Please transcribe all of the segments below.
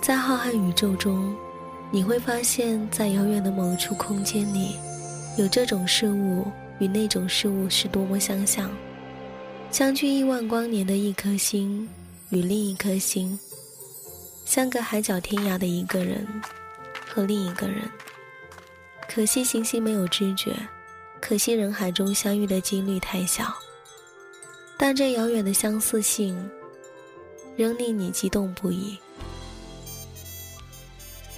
在浩瀚宇宙中，你会发现在遥远的某处空间里，有这种事物与那种事物是多么相像。相距亿万光年的一颗星，与另一颗星，相隔海角天涯的一个人和另一个人。可惜行星没有知觉，可惜人海中相遇的几率太小。但这遥远的相似性，仍令你激动不已，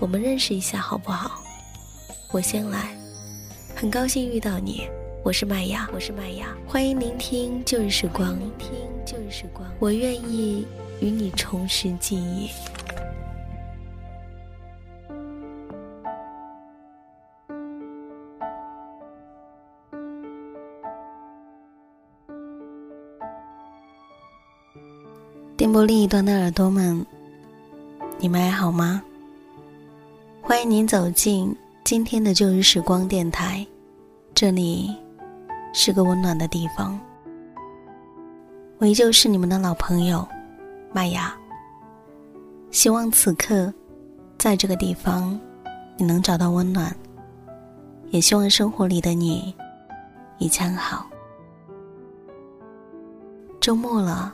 我们认识一下好不好？我先来，很高兴遇到你。我是麦芽，我是麦芽，欢迎聆听旧日时光，聆听旧日时光，我愿意与你重拾记忆。电波另一端的耳朵们，你们还好吗？欢迎您走进今天的旧日时光电台，这里。是个温暖的地方，我依旧是你们的老朋友，麦芽。希望此刻，在这个地方，你能找到温暖。也希望生活里的你，一切好。周末了，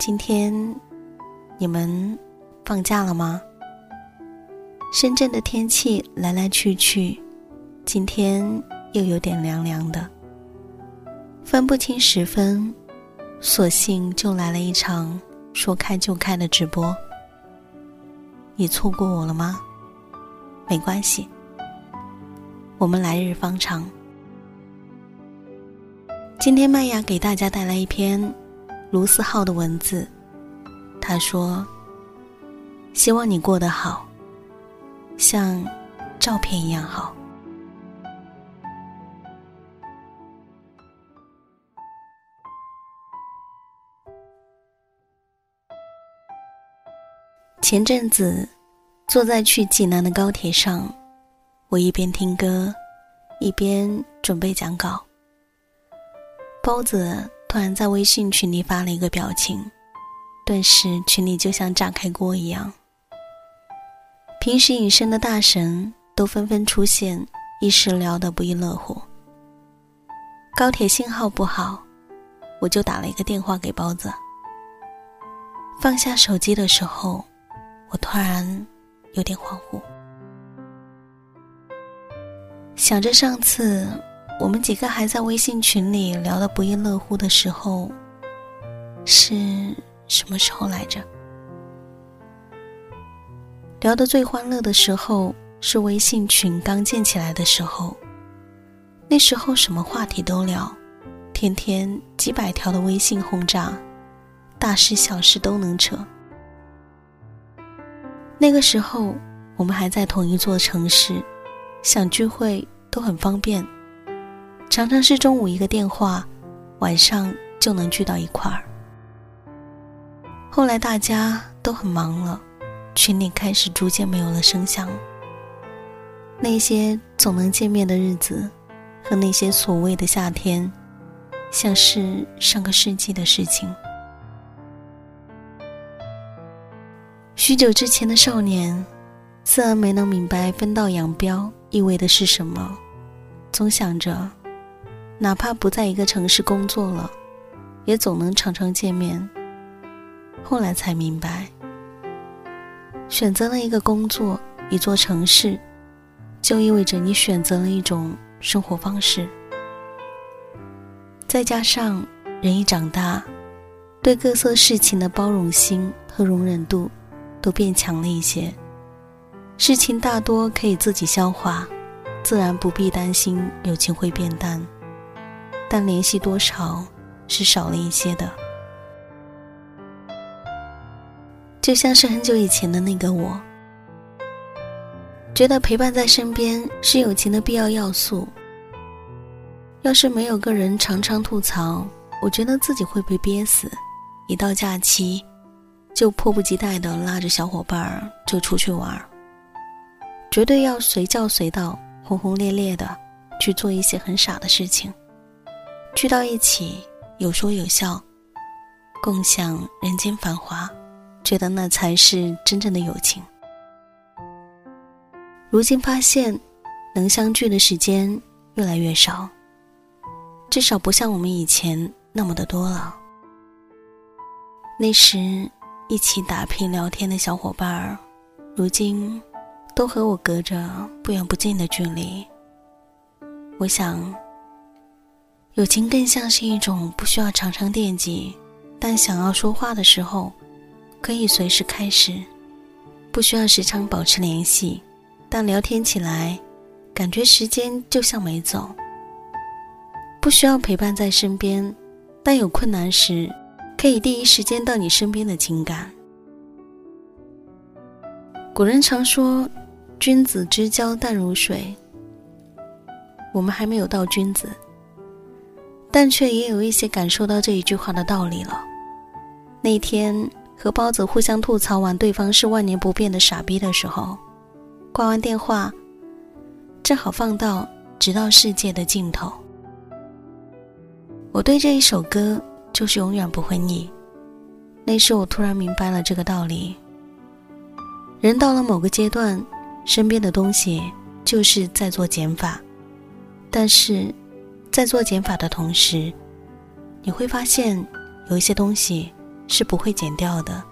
今天你们放假了吗？深圳的天气来来去去，今天。又有点凉凉的，分不清时分，索性就来了一场说开就开的直播。你错过我了吗？没关系，我们来日方长。今天麦芽给大家带来一篇卢思浩的文字，他说：“希望你过得好，像照片一样好。”前阵子，坐在去济南的高铁上，我一边听歌，一边准备讲稿。包子突然在微信群里发了一个表情，顿时群里就像炸开锅一样。平时隐身的大神都纷纷出现，一时聊得不亦乐乎。高铁信号不好，我就打了一个电话给包子。放下手机的时候。我突然有点恍惚，想着上次我们几个还在微信群里聊得不亦乐乎的时候，是什么时候来着？聊得最欢乐的时候是微信群刚建起来的时候，那时候什么话题都聊，天天几百条的微信轰炸，大事小事都能扯。那个时候，我们还在同一座城市，想聚会都很方便，常常是中午一个电话，晚上就能聚到一块儿。后来大家都很忙了，群里开始逐渐没有了声响。那些总能见面的日子，和那些所谓的夏天，像是上个世纪的事情。许久之前的少年，虽然没能明白分道扬镳意味的是什么，总想着，哪怕不在一个城市工作了，也总能常常见面。后来才明白，选择了一个工作，一座城市，就意味着你选择了一种生活方式。再加上人一长大，对各色事情的包容心和容忍度。都变强了一些，事情大多可以自己消化，自然不必担心友情会变淡，但联系多少是少了一些的。就像是很久以前的那个我，觉得陪伴在身边是友情的必要要素。要是没有个人常常吐槽，我觉得自己会被憋死。一到假期，就迫不及待的拉着小伙伴儿就出去玩儿，绝对要随叫随到，轰轰烈烈的去做一些很傻的事情，聚到一起有说有笑，共享人间繁华。觉得那才是真正的友情。如今发现，能相聚的时间越来越少，至少不像我们以前那么的多了。那时一起打拼聊天的小伙伴儿，如今都和我隔着不远不近的距离。我想，友情更像是一种不需要常常惦记，但想要说话的时候。可以随时开始，不需要时常保持联系，但聊天起来，感觉时间就像没走。不需要陪伴在身边，但有困难时，可以第一时间到你身边的情感。古人常说：“君子之交淡如水。”我们还没有到君子，但却也有一些感受到这一句话的道理了。那天。和包子互相吐槽完对方是万年不变的傻逼的时候，挂完电话，正好放到《直到世界的尽头》。我对这一首歌就是永远不会腻。那时我突然明白了这个道理：人到了某个阶段，身边的东西就是在做减法，但是在做减法的同时，你会发现有一些东西。是不会减掉的。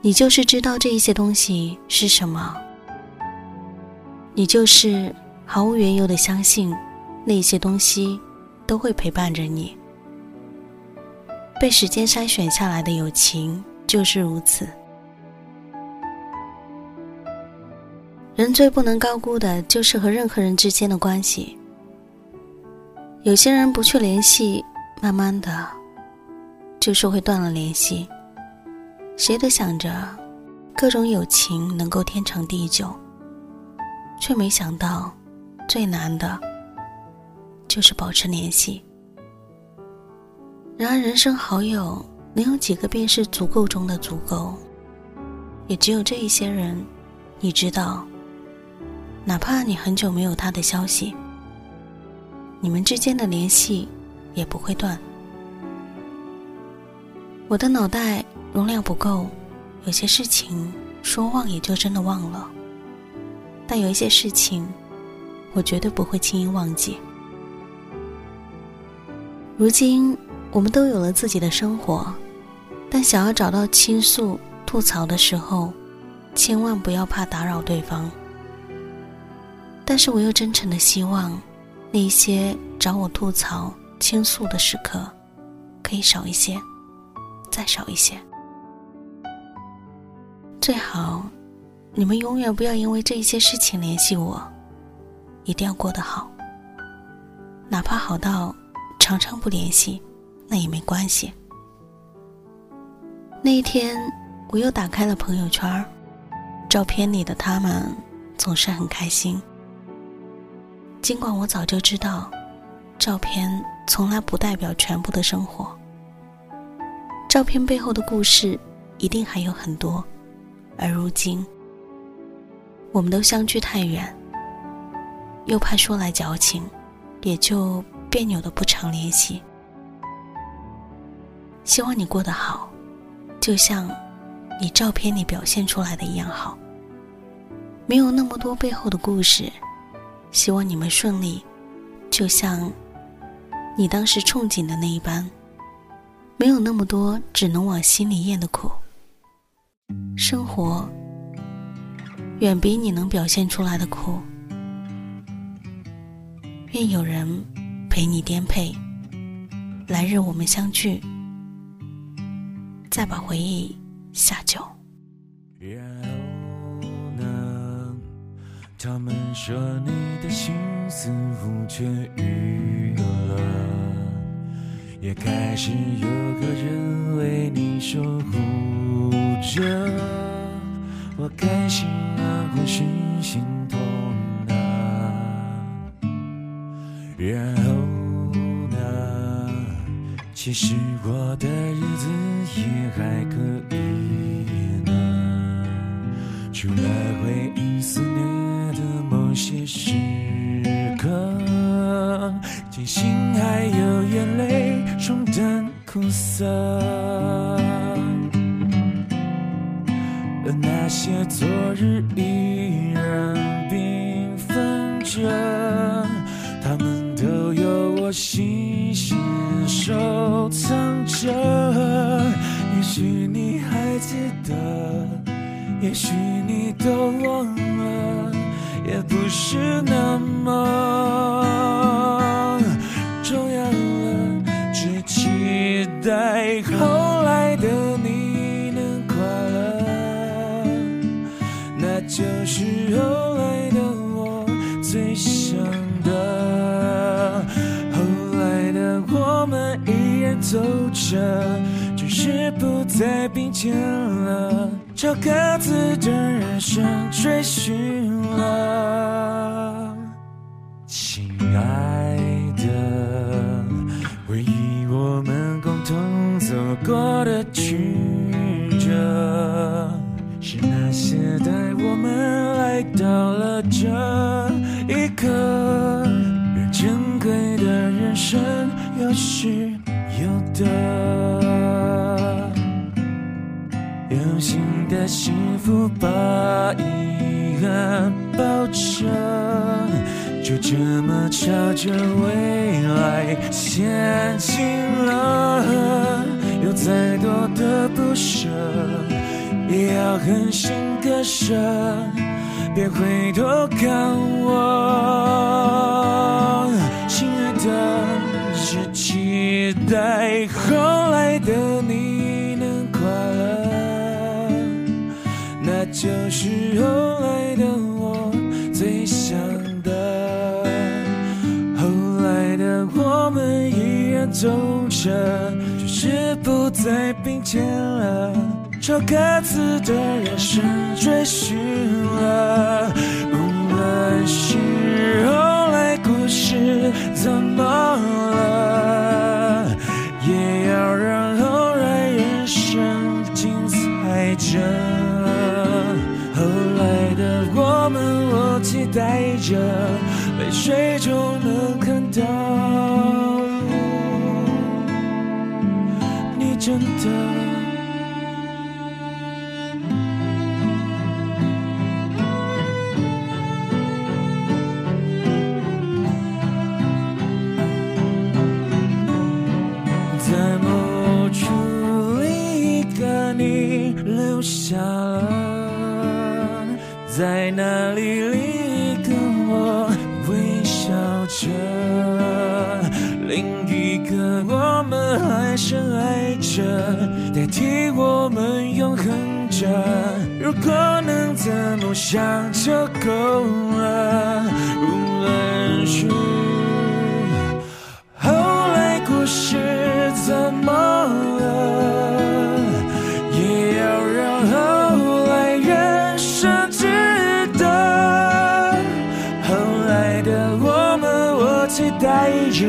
你就是知道这一些东西是什么，你就是毫无缘由的相信那些东西都会陪伴着你。被时间筛选下来的友情就是如此。人最不能高估的就是和任何人之间的关系。有些人不去联系，慢慢的。就是会断了联系。谁都想着各种友情能够天长地久，却没想到最难的就是保持联系。然而，人生好友能有几个便是足够中的足够，也只有这一些人，你知道，哪怕你很久没有他的消息，你们之间的联系也不会断。我的脑袋容量不够，有些事情说忘也就真的忘了。但有一些事情，我绝对不会轻易忘记。如今我们都有了自己的生活，但想要找到倾诉、吐槽的时候，千万不要怕打扰对方。但是我又真诚的希望，那些找我吐槽、倾诉的时刻，可以少一些。再少一些，最好你们永远不要因为这一些事情联系我，一定要过得好，哪怕好到常常不联系，那也没关系。那一天，我又打开了朋友圈，照片里的他们总是很开心。尽管我早就知道，照片从来不代表全部的生活。照片背后的故事一定还有很多，而如今，我们都相距太远，又怕说来矫情，也就别扭的不常联系。希望你过得好，就像你照片里表现出来的一样好。没有那么多背后的故事，希望你们顺利，就像你当时憧憬的那一般。没有那么多只能往心里咽的苦，生活远比你能表现出来的苦。愿有人陪你颠沛，来日我们相聚，再把回忆下酒。他们说你的心似乎痊愈了。也开始有个人为你守护着，我开心啊，或是心痛啊，然后呢？其实我的日子也还可以呢，除了色。而那些昨日依然缤纷着，他们都有我细心收藏着。也许你还记得，也许你都忘了，也不是那么待后来的你能快乐。那就是后来的我最想的。后来的我们依然走着，只是不再并肩了，朝各自的人生追寻了。福把遗憾抱着，就这么朝着未来前进了。有再多的不舍，也要狠心割舍，别回头看我，亲爱的，只期待后来的就是后来的我最想的。后来的我们依然走着，只是不再并肩了，朝各自的人生追寻了。无论是后来故事怎么了，也要让后来人生精彩着。带着，泪水就能看到你真的。抱着，另一个我们还深爱着，代替我们永恒着。如果能的梦想就够了，无论是。后来故事怎么期待着，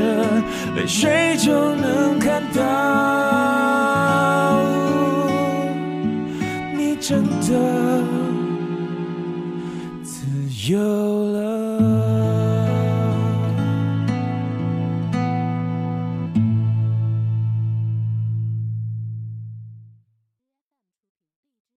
泪水就能看到，你真的自由。